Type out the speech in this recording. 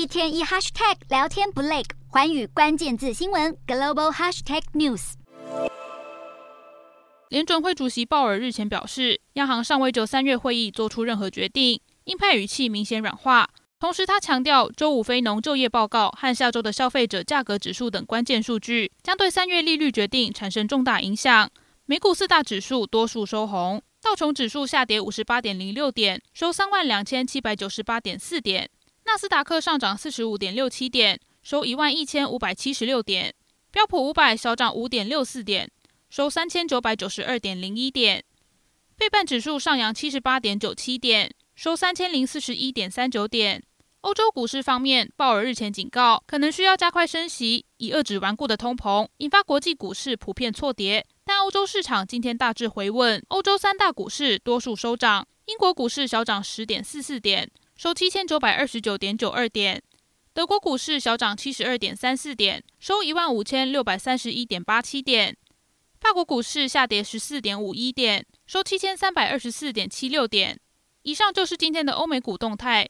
一天一 hashtag 聊天不累，寰宇关键字新闻 global hashtag news。联准会主席鲍尔日前表示，央行尚未就三月会议做出任何决定，鹰派语气明显软化。同时，他强调，周五非农就业报告和下周的消费者价格指数等关键数据将对三月利率决定产生重大影响。美股四大指数多数收红，道琼指数下跌五十八点零六点，收三万两千七百九十八点四点；纳斯达克上涨四十五点六七点，收一万一千五百七十六点；标普五百小涨五点六四点，收三千九百九十二点零一点；费半指数上扬七十八点九七点，收三千零四十一点三九点。欧洲股市方面，鲍尔日前警告，可能需要加快升息，以遏制顽固的通膨，引发国际股市普遍错跌。但欧洲市场今天大致回稳，欧洲三大股市多数收涨，英国股市小涨十点四四点，收七千九百二十九点九二点；德国股市小涨七十二点三四点，收一万五千六百三十一点八七点；法国股市下跌十四点五一点，收七千三百二十四点七六点。以上就是今天的欧美股动态。